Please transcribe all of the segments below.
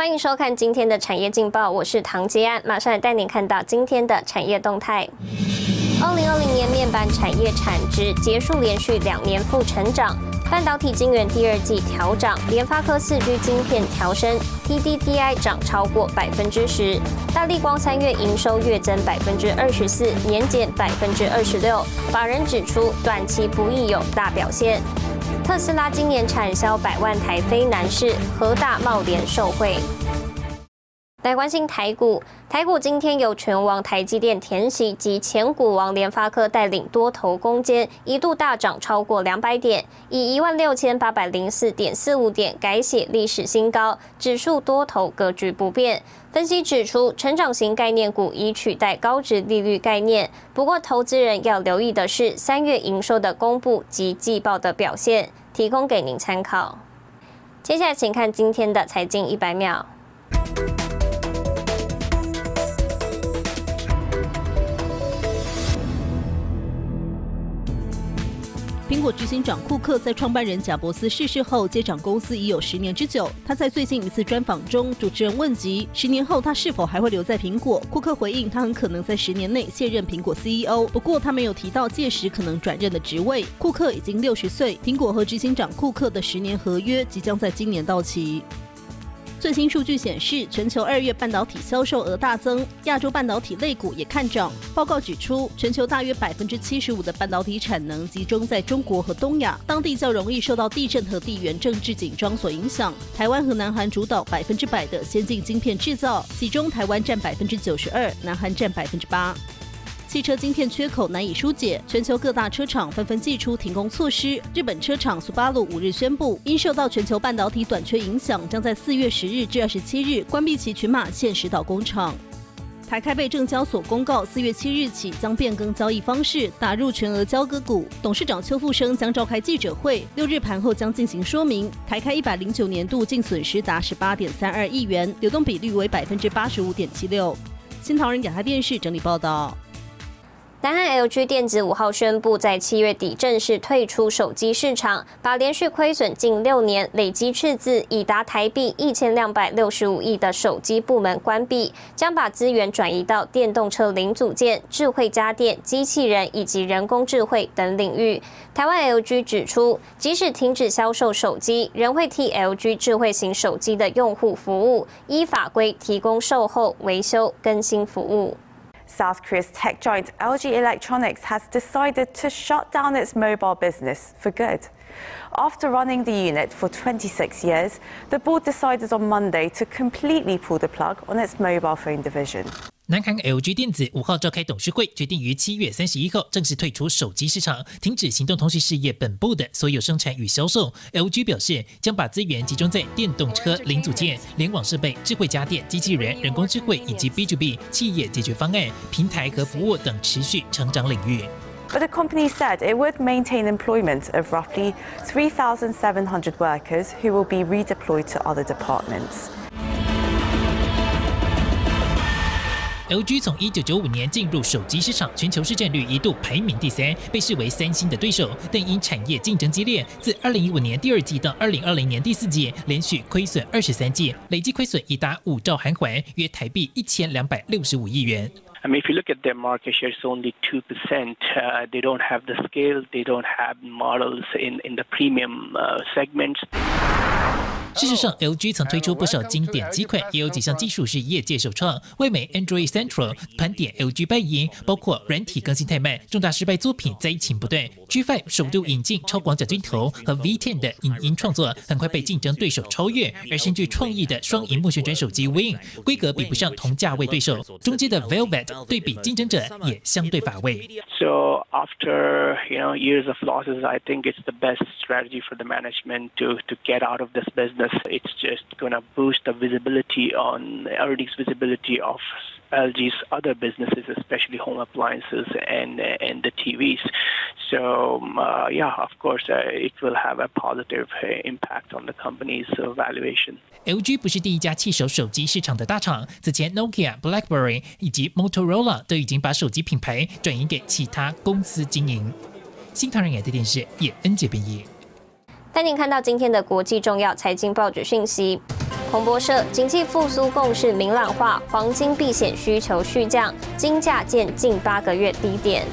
欢迎收看今天的产业劲报，我是唐杰安，马上来带您看到今天的产业动态。二零二零年面板产业产值结束连续两年负成长，半导体晶圆第二季调涨，联发科四 G 晶片调升，TDDI 涨超过百分之十，大力光三月营收月增百分之二十四，年减百分之二十六。法人指出，短期不易有大表现。特斯拉今年产销百万台非男士，和大茂联受惠。来关心台股，台股今天由全王台积电填息及前股王联发科带领多头攻坚，一度大涨超过两百点，以一万六千八百零四点四五点改写历史新高，指数多头格局不变。分析指出，成长型概念股已取代高值利率概念，不过投资人要留意的是三月营收的公布及季报的表现，提供给您参考。接下来请看今天的财经一百秒。苹果执行长库克在创办人贾伯斯逝世后接掌公司已有十年之久。他在最近一次专访中，主持人问及十年后他是否还会留在苹果，库克回应他很可能在十年内卸任苹果 CEO，不过他没有提到届时可能转任的职位。库克已经六十岁，苹果和执行长库克的十年合约即将在今年到期。最新数据显示，全球二月半导体销售额大增，亚洲半导体类股也看涨。报告指出，全球大约百分之七十五的半导体产能集中在中国和东亚，当地较容易受到地震和地缘政治紧张所影响。台湾和南韩主导百分之百的先进晶片制造，其中台湾占百分之九十二，南韩占百分之八。汽车晶片缺口难以疏解，全球各大车厂纷纷祭出停工措施。日本车厂苏巴鲁五日宣布，因受到全球半导体短缺影响，将在四月十日至二十七日关闭其群马县石岛工厂。台开被证交所公告，四月七日起将变更交易方式，打入全额交割股。董事长邱富生将召开记者会，六日盘后将进行说明。台开一百零九年度净损失达十八点三二亿元，流动比率为百分之八十五点七六。新唐人亚太电视整理报道。南韩 LG 电子五号宣布，在七月底正式退出手机市场，把连续亏损近六年、累积赤字已达台币一千两百六十五亿的手机部门关闭，将把资源转移到电动车零组件、智慧家电、机器人以及人工智慧等领域。台湾 LG 指出，即使停止销售手机，仍会替 LG 智慧型手机的用户服务，依法规提供售后、维修、更新服务。South Korea's tech giant LG Electronics has decided to shut down its mobile business for good. After running the unit for 26 years, the board decided on Monday to completely pull the plug on its mobile phone division. 南韩 LG 电子五号召开董事会，决定于七月三十一号正式退出手机市场，停止行动通讯事业本部的所有生产与销售。LG 表示，将把资源集中在电动车零组件、联网设备、智慧家电、机器人、人工智慧以及 B to B 企业解决方案、平台和服务等持续成长领域。But the company said it would maintain employment of roughly 3,700 workers who will be redeployed to other departments. LG 从一九九五年进入手机市场，全球市占率一度排名第三，被视为三星的对手。但因产业竞争激烈，自二零一五年第二季到二零二零年第四季，连续亏损二十三季，累计亏损已达五兆韩元，约台币一千两百六十五亿元。I mean, if you look at their market share, it's only 2%. Uh, they don't have the scale, they don't have models in, in the premium uh, segments. 事实上，LG 曾推出不少经典机款，也有几项技术是业界首创。为美 Android Central 盘点 LG 败因，包括软体更新太慢、重大失败作品灾情不断。G5 首度引进超广角镜头和 V10 的影音创作，很快被竞争对手超越。而新具创意的双荧幕旋转手机 Win，规格比不上同价位对手。中间的 Velvet 对比竞争者也相对乏味。So after you know years of losses, I think it's the best strategy for the management to to get out of this business. It's just going to boost the visibility on earnings visibility of LG's other businesses, especially home appliances and and the TVs. So uh, yeah, of course, uh, it will have a positive impact on the company's valuation. LG 不是第一家弃守手机市场的大厂，此前 Nokia、BlackBerry 以及 Motorola 都已经把手机品牌转移给其他公司经营。新唐人亚太电视叶恩杰编译。 带您看到今天的国际重要财经报纸讯息。彭博社，经济复苏共识明朗化，黄金避险需求续降，金价见近八个月低点。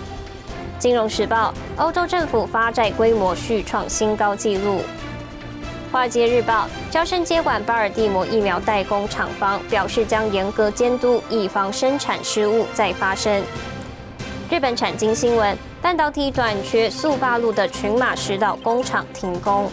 金融时报，欧洲政府发债规模续创新高纪录。华尔街日报，交生接管巴尔的摩疫苗代工厂方，表示将严格监督，以防生产失误再发生。日本产经新闻，半导体短缺，速八路的群马石岛工厂停工。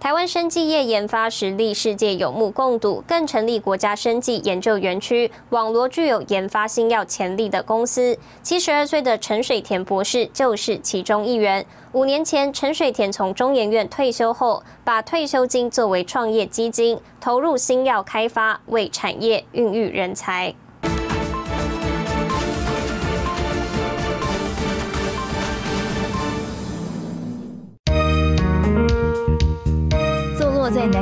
台湾生技业研发实力世界有目共睹，更成立国家生技研究园区，网罗具有研发新药潜力的公司。七十二岁的陈水田博士就是其中一员。五年前，陈水田从中研院退休后，把退休金作为创业基金，投入新药开发，为产业孕育人才。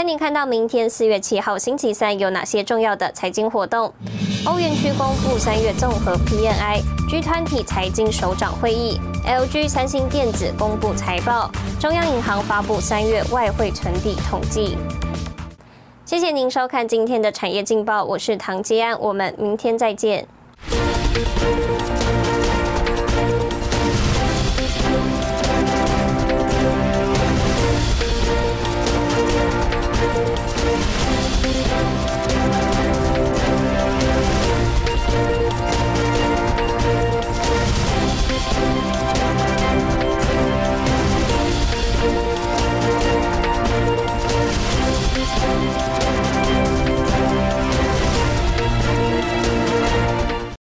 带您看到明天四月七号星期三有哪些重要的财经活动。欧元区公布三月综合 PNI，G 团体财经首长会议，LG 三星电子公布财报，中央银行发布三月外汇存底统计。谢谢您收看今天的产业劲报，我是唐吉安，我们明天再见。